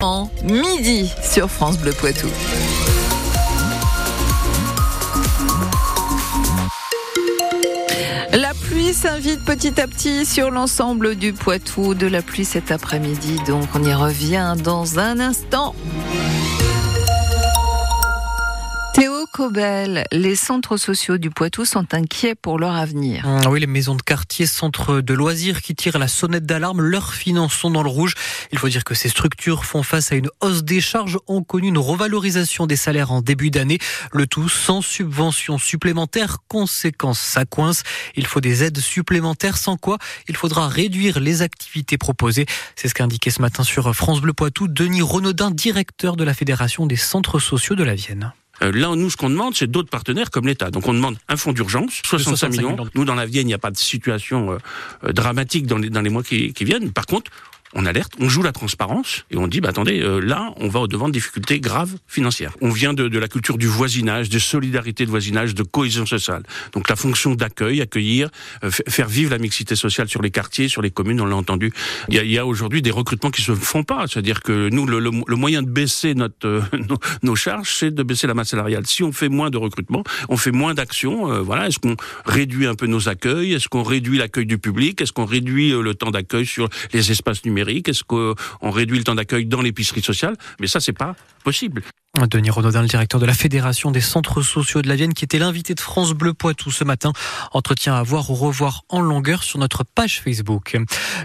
En midi sur France Bleu Poitou. La pluie s'invite petit à petit sur l'ensemble du Poitou. De la pluie cet après-midi, donc on y revient dans un instant. Théo Cobel, les centres sociaux du Poitou sont inquiets pour leur avenir. Ah oui, les maisons de quartier, centres de loisirs qui tirent la sonnette d'alarme, leurs finances sont dans le rouge. Il faut dire que ces structures font face à une hausse des charges, ont connu une revalorisation des salaires en début d'année, le tout sans subvention supplémentaire. Conséquence, ça coince. Il faut des aides supplémentaires, sans quoi il faudra réduire les activités proposées. C'est ce qu'a indiqué ce matin sur France Bleu Poitou Denis Renaudin, directeur de la Fédération des centres sociaux de la Vienne. Euh, là, nous, ce qu'on demande, c'est d'autres partenaires comme l'État. Donc, on demande un fonds d'urgence, 65, millions. Nous, dans la Vienne, il n'y a pas de situation euh, euh, dramatique dans les, dans les mois qui, qui viennent. Par contre, on alerte, on joue la transparence et on dit bah attendez euh, là on va au devant de difficultés graves financières. On vient de, de, la culture du voisinage, de solidarité de voisinage, de cohésion sociale. Donc la fonction d'accueil, accueillir, euh, faire vivre la mixité sociale sur les quartiers, sur les communes, on l'a entendu. Il y a, a aujourd'hui des recrutements qui se font pas, c'est-à-dire que nous le, le, le, moyen de baisser notre euh, nos, charges, c'est de baisser la masse salariale. Si on fait moins de recrutement, on fait moins d'actions. Euh, voilà, est-ce qu'on réduit un peu nos accueils? Est-ce qu'on réduit l'accueil du public? Est-ce qu'on réduit le temps d'accueil sur les espaces numériques? Est-ce qu'on réduit le temps d'accueil dans l'épicerie sociale? Mais ça, c'est pas possible. Denis Renaudin, le directeur de la Fédération des centres sociaux de la Vienne, qui était l'invité de France Bleu Poitou ce matin. Entretien à voir ou revoir en longueur sur notre page Facebook.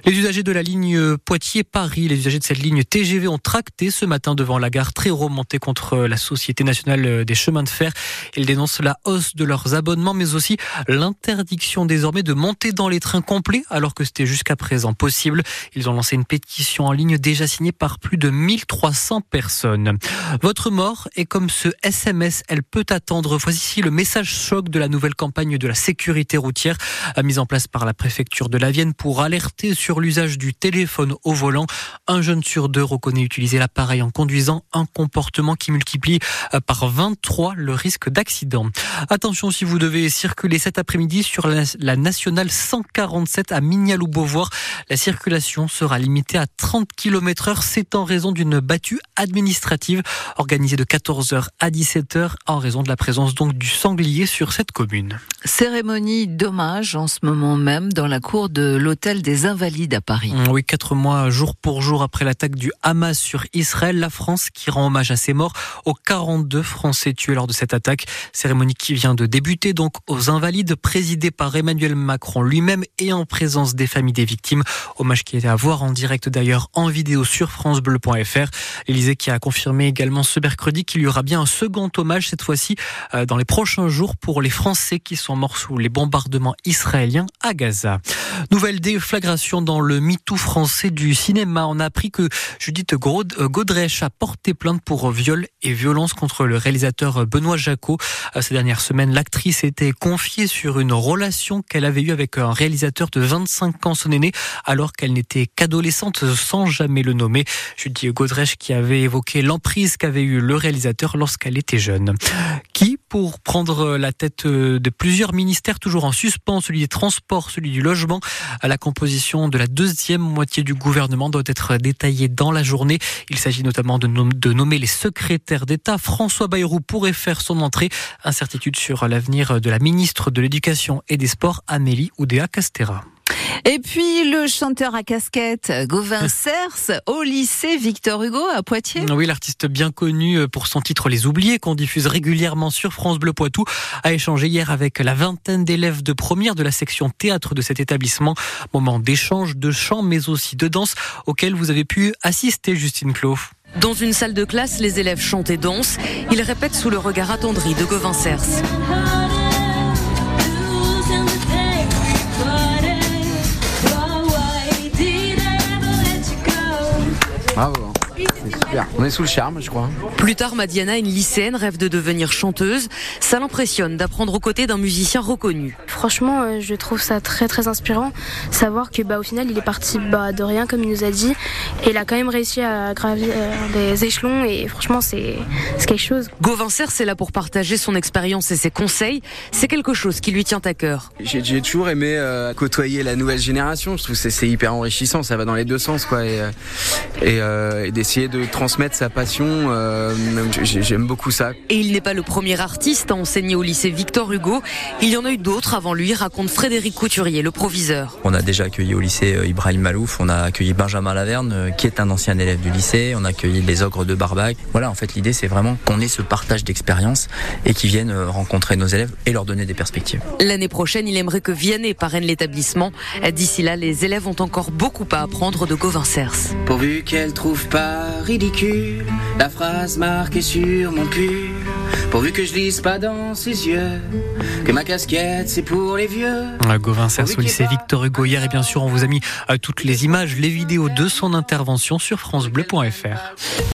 Les usagers de la ligne Poitiers-Paris, les usagers de cette ligne TGV ont tracté ce matin devant la gare très remontée contre la Société nationale des chemins de fer. Ils dénoncent la hausse de leurs abonnements, mais aussi l'interdiction désormais de monter dans les trains complets, alors que c'était jusqu'à présent possible. Ils ont lancé une pétition en ligne déjà signée par plus de 1300 personnes. Votre et comme ce SMS, elle peut attendre. Voici ici le message choc de la nouvelle campagne de la sécurité routière mise en place par la préfecture de la Vienne pour alerter sur l'usage du téléphone au volant. Un jeune sur deux reconnaît utiliser l'appareil en conduisant, un comportement qui multiplie euh, par 23 le risque d'accident. Attention si vous devez circuler cet après-midi sur la nationale 147 à Mignaloux-Beauvoir, la circulation sera limitée à 30 km heure. C'est en raison d'une battue administrative organisée de 14h à 17h en raison de la présence donc du sanglier sur cette commune. Cérémonie d'hommage en ce moment même dans la cour de l'hôtel des Invalides à Paris. Oui, quatre mois jour pour jour après l'attaque du Hamas sur Israël, la France qui rend hommage à ses morts, aux 42 Français tués lors de cette attaque. Cérémonie qui vient de débuter donc aux Invalides, présidée par Emmanuel Macron lui-même et en présence des familles des victimes. Hommage qui était à voir en direct d'ailleurs en vidéo sur francebleu.fr. L'Élysée qui a confirmé également ce mercredi qu'il y aura bien un second hommage cette fois-ci euh, dans les prochains jours pour les Français qui sont morts sous les bombardements israéliens à Gaza. Nouvelle déflagration dans le MeToo français du cinéma. On a appris que Judith euh, Godrèche a porté plainte pour viol et violence contre le réalisateur Benoît Jacot. Euh, ces dernières semaines, l'actrice était confiée sur une relation qu'elle avait eue avec un réalisateur de 25 ans, son aîné, alors qu'elle n'était qu'adolescente sans jamais le nommer. Judith Godrèche qui avait évoqué l'emprise qu'avait eu le réalisateur lorsqu'elle était jeune. Qui, pour prendre la tête de plusieurs ministères, toujours en suspens, celui des transports, celui du logement, la composition de la deuxième moitié du gouvernement doit être détaillée dans la journée. Il s'agit notamment de, nommer les secrétaires d'État. François Bayrou pourrait faire son entrée. Incertitude sur l'avenir de la ministre de l'Éducation et des Sports, Amélie Oudéa Castera. Et puis le chanteur à casquette Gauvin Cers au lycée Victor Hugo à Poitiers. Oui, l'artiste bien connu pour son titre Les Oubliés qu'on diffuse régulièrement sur France Bleu Poitou a échangé hier avec la vingtaine d'élèves de première de la section théâtre de cet établissement. Moment d'échange, de chant mais aussi de danse auquel vous avez pu assister Justine Clos. Dans une salle de classe, les élèves chantent et dansent. Ils répètent sous le regard attendri de Gauvin Cers. Bravo. C'est super. On est sous le charme, je crois. Plus tard, Madiana, une lycéenne, rêve de devenir chanteuse. Ça l'impressionne d'apprendre aux côtés d'un musicien reconnu. Franchement, euh, je trouve ça très très inspirant. Savoir que bah, au final, il est parti bah, de rien, comme il nous a dit. Et il a quand même réussi à gravir euh, des échelons. Et franchement, c'est quelque chose. Gauvin Serre, c'est là pour partager son expérience et ses conseils. C'est quelque chose qui lui tient à cœur. J'ai toujours aimé euh, côtoyer la nouvelle génération. Je trouve que c'est hyper enrichissant. Ça va dans les deux sens, quoi. Et, et, et des essayer de transmettre sa passion. Euh, j'aime beaucoup ça. Et il n'est pas le premier artiste à enseigner au lycée Victor Hugo. Il y en a eu d'autres avant lui, raconte Frédéric Couturier, le proviseur. On a déjà accueilli au lycée euh, Ibrahim Malouf, on a accueilli Benjamin Laverne, euh, qui est un ancien élève du lycée, on a accueilli les ogres de Barbac. Voilà, en fait, l'idée, c'est vraiment qu'on ait ce partage d'expérience et qu'ils viennent rencontrer nos élèves et leur donner des perspectives. L'année prochaine, il aimerait que Vianney parraine l'établissement. D'ici là, les élèves ont encore beaucoup à apprendre de Gauvin Cers. Pourvu qu'elle trouve pas ridicule la phrase marquée sur mon pull. Pourvu que je lise pas dans ses yeux que ma casquette c'est pour les vieux. Gauvin Cers au lycée Victor Hugo hier et bien sûr on vous a mis euh, toutes les images, les vidéos de son intervention sur francebleu.fr.